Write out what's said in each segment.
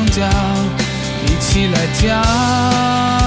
双脚一起来跳。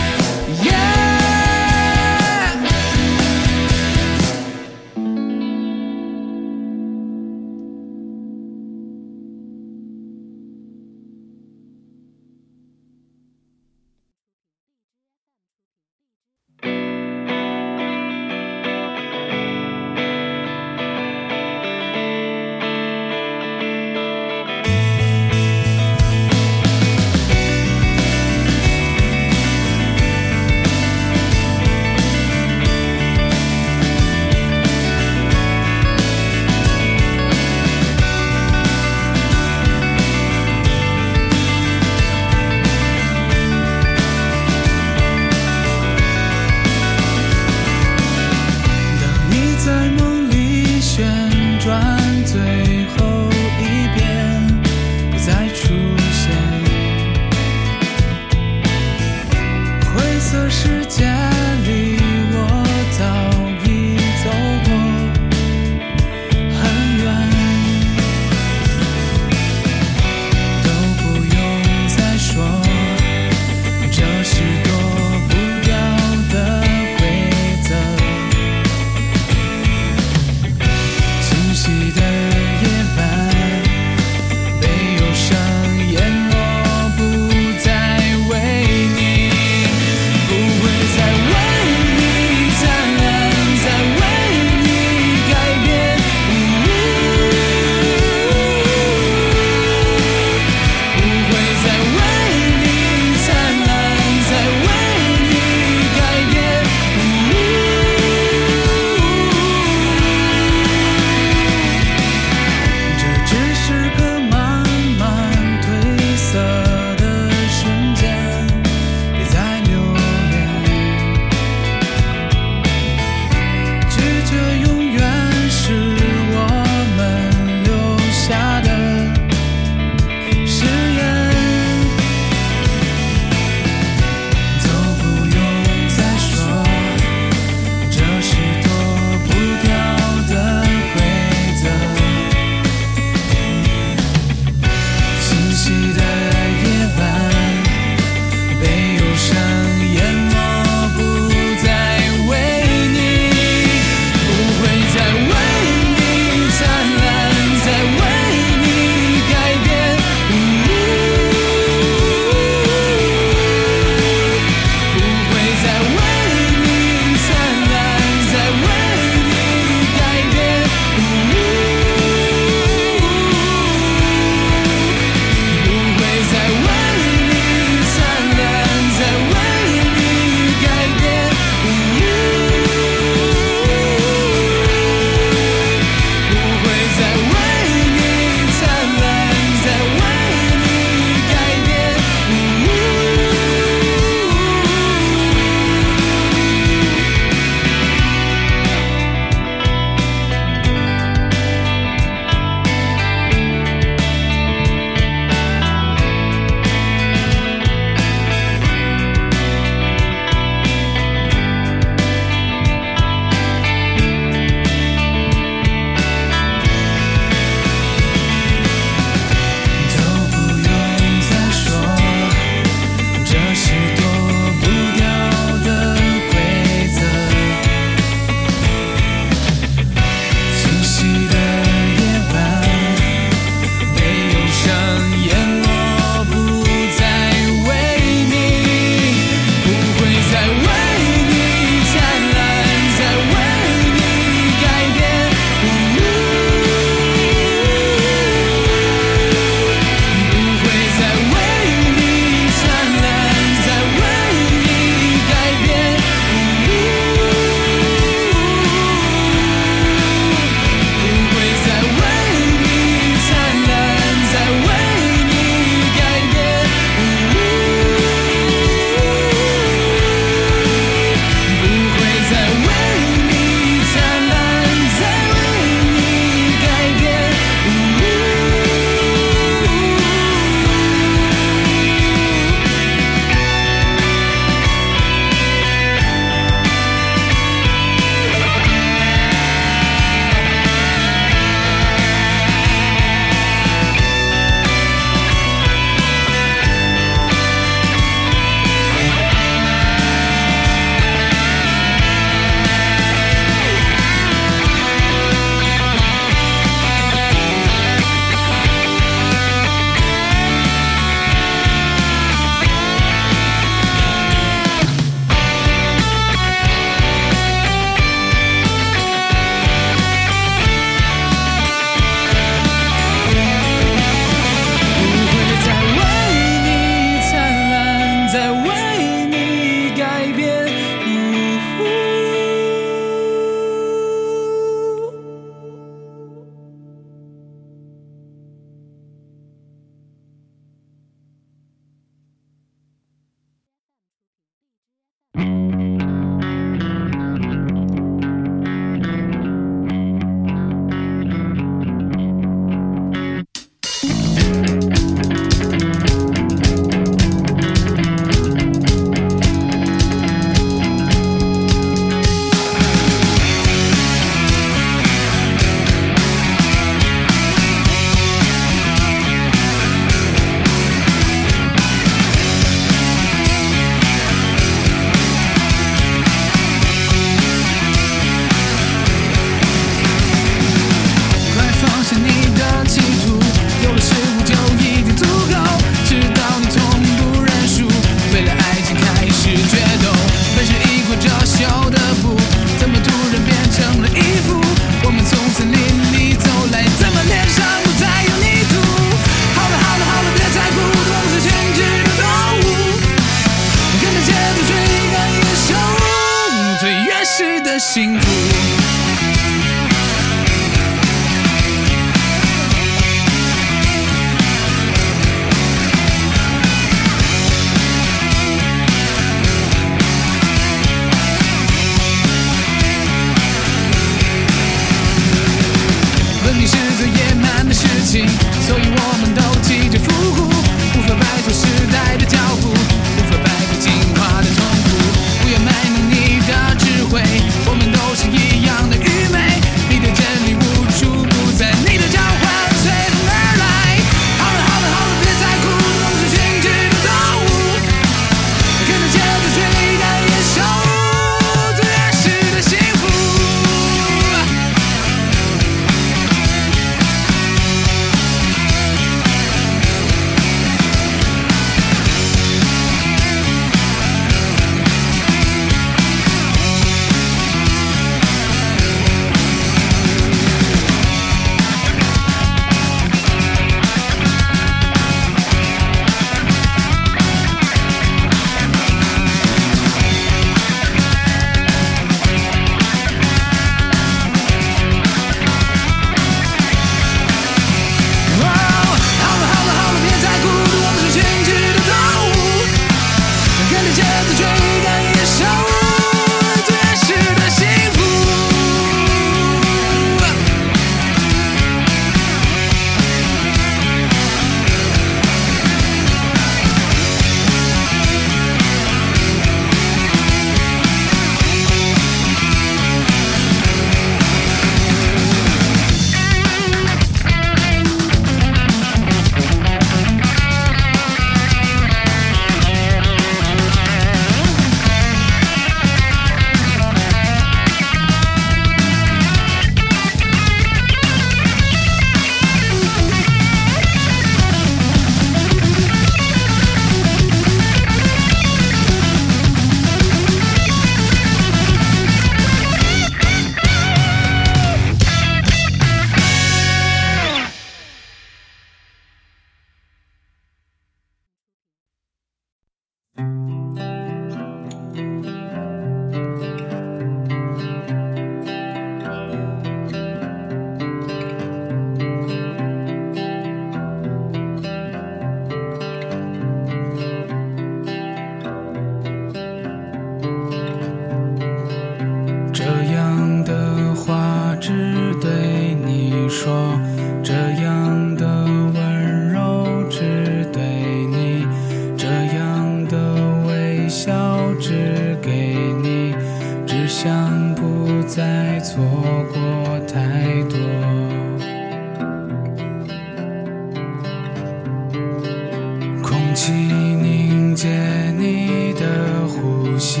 气凝结你的呼吸，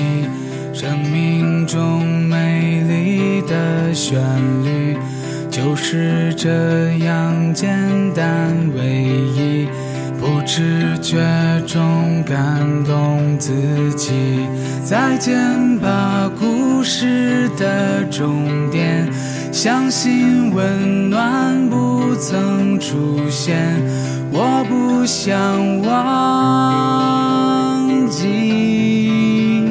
生命中美丽的旋律，就是这样简单唯一，不知觉中感动自己。再见吧，故事的终点，相信温暖不曾出现。我不想忘记，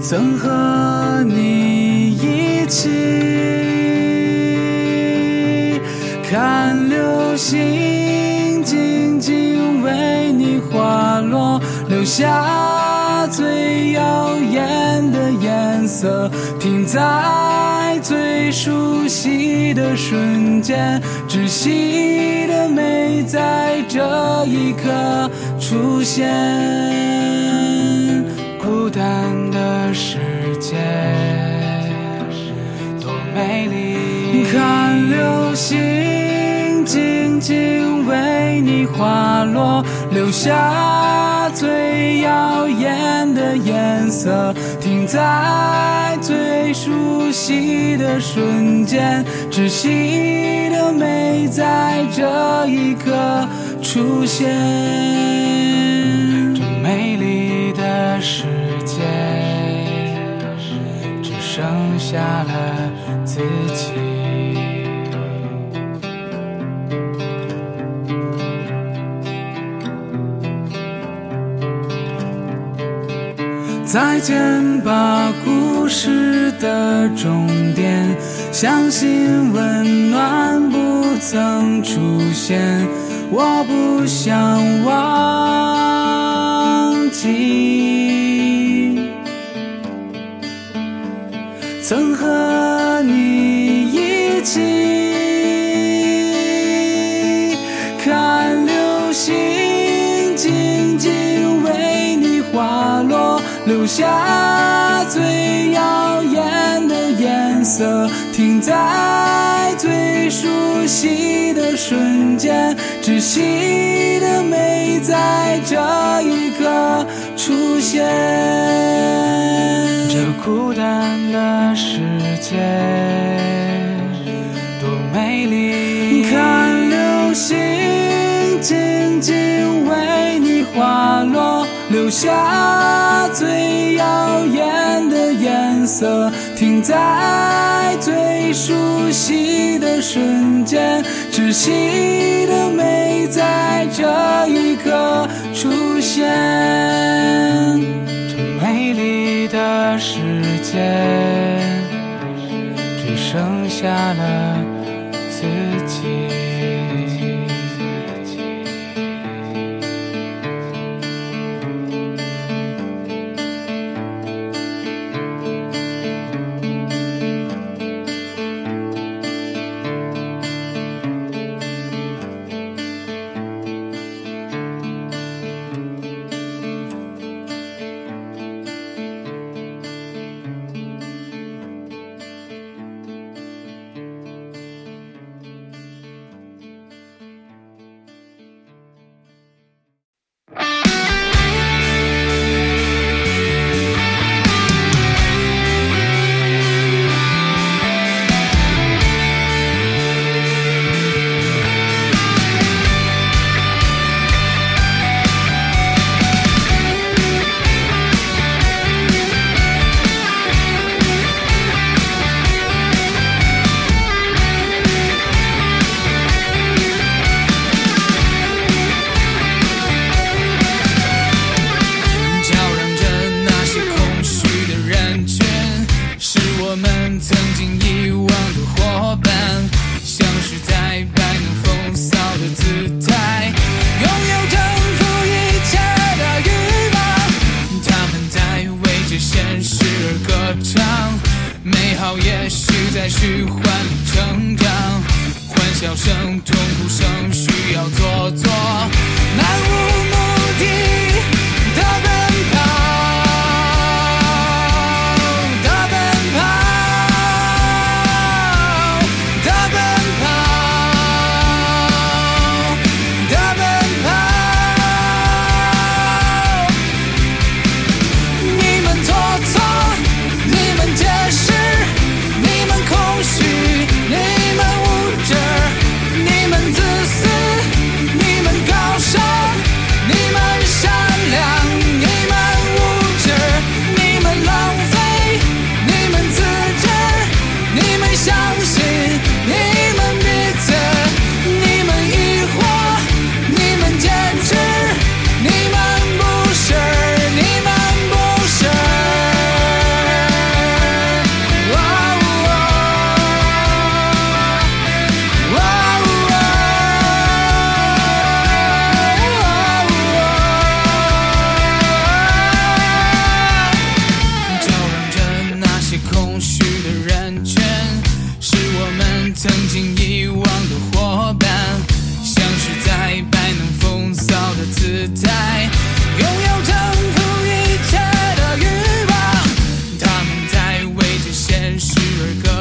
曾和你一起看流星，静静为你滑落，留下最耀眼的颜色，停在最熟悉的瞬间，窒息的美在这一刻出现。孤单的世界多美丽，看流星静静花落，留下最耀眼的颜色，停在最熟悉的瞬间，窒息的美在这一刻出现。这美丽的世界，只剩下了自己。再见吧，故事的终点。相信温暖不曾出现，我不想忘记，曾和留下最耀眼的颜色，停在最熟悉的瞬间，窒息的美在这一刻出现。这孤单的世界多美丽，看流星静静为你滑落。留下最耀眼的颜色停在最熟悉的瞬间窒息的美在这一刻出现。这美丽的世界只剩下了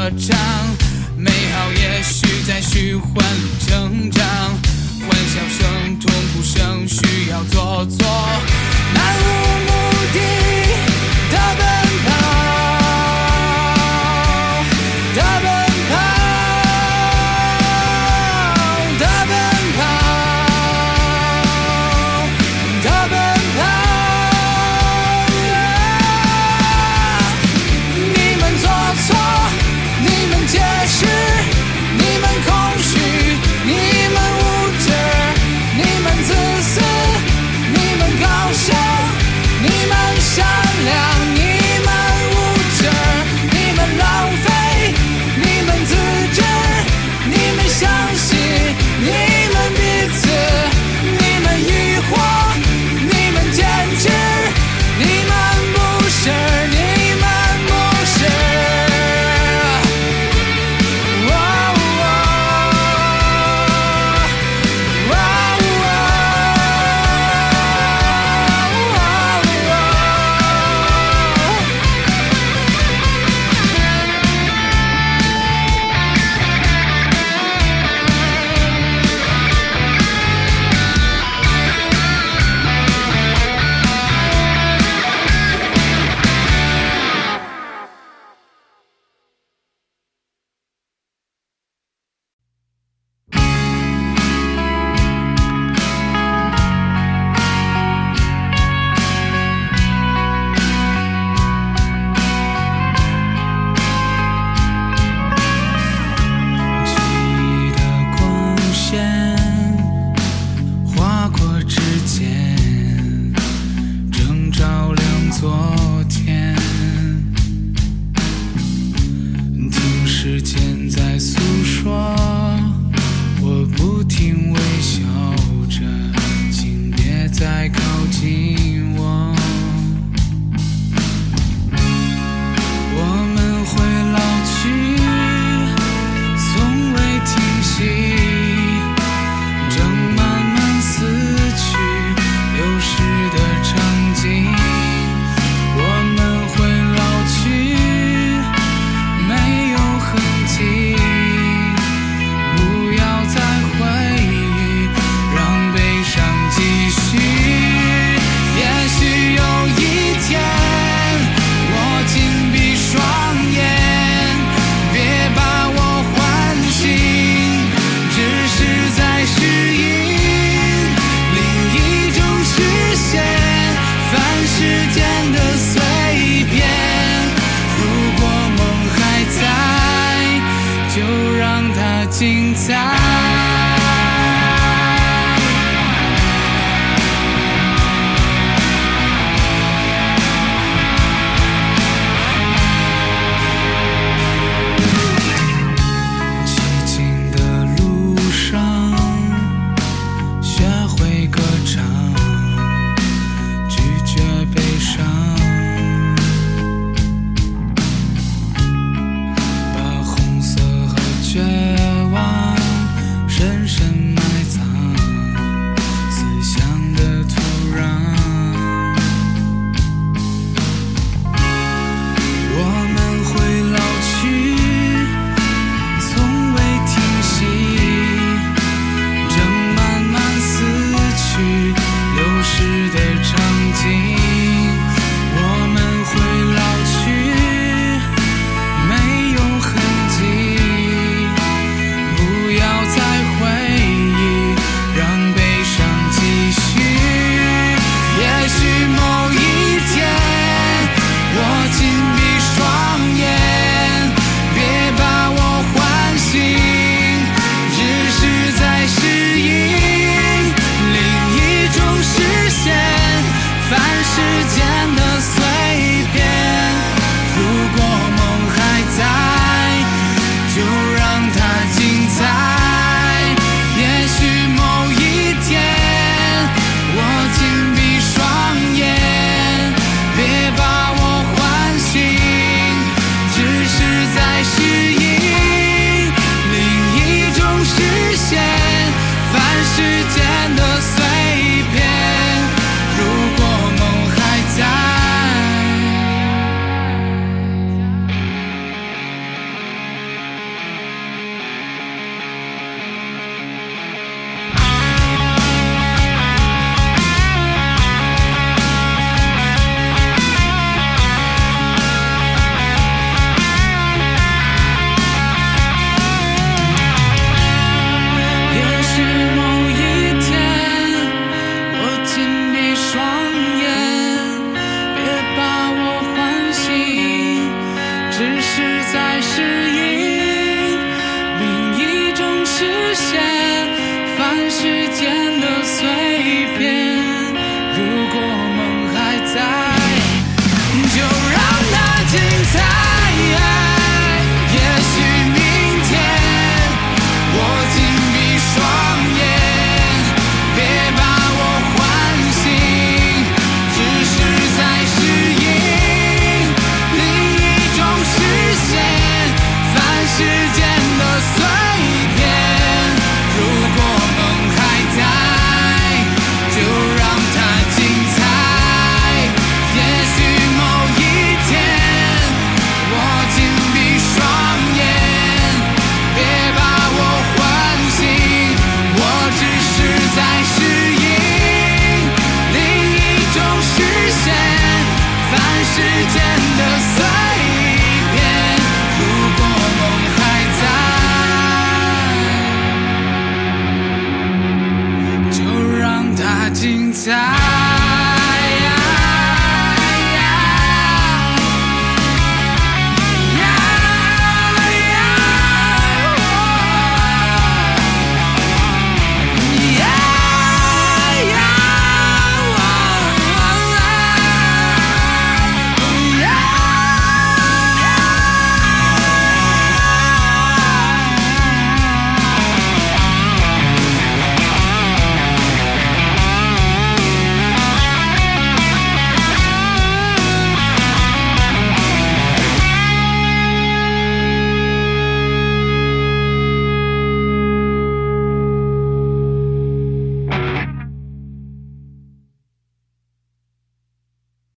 歌唱美好也许在虚幻里成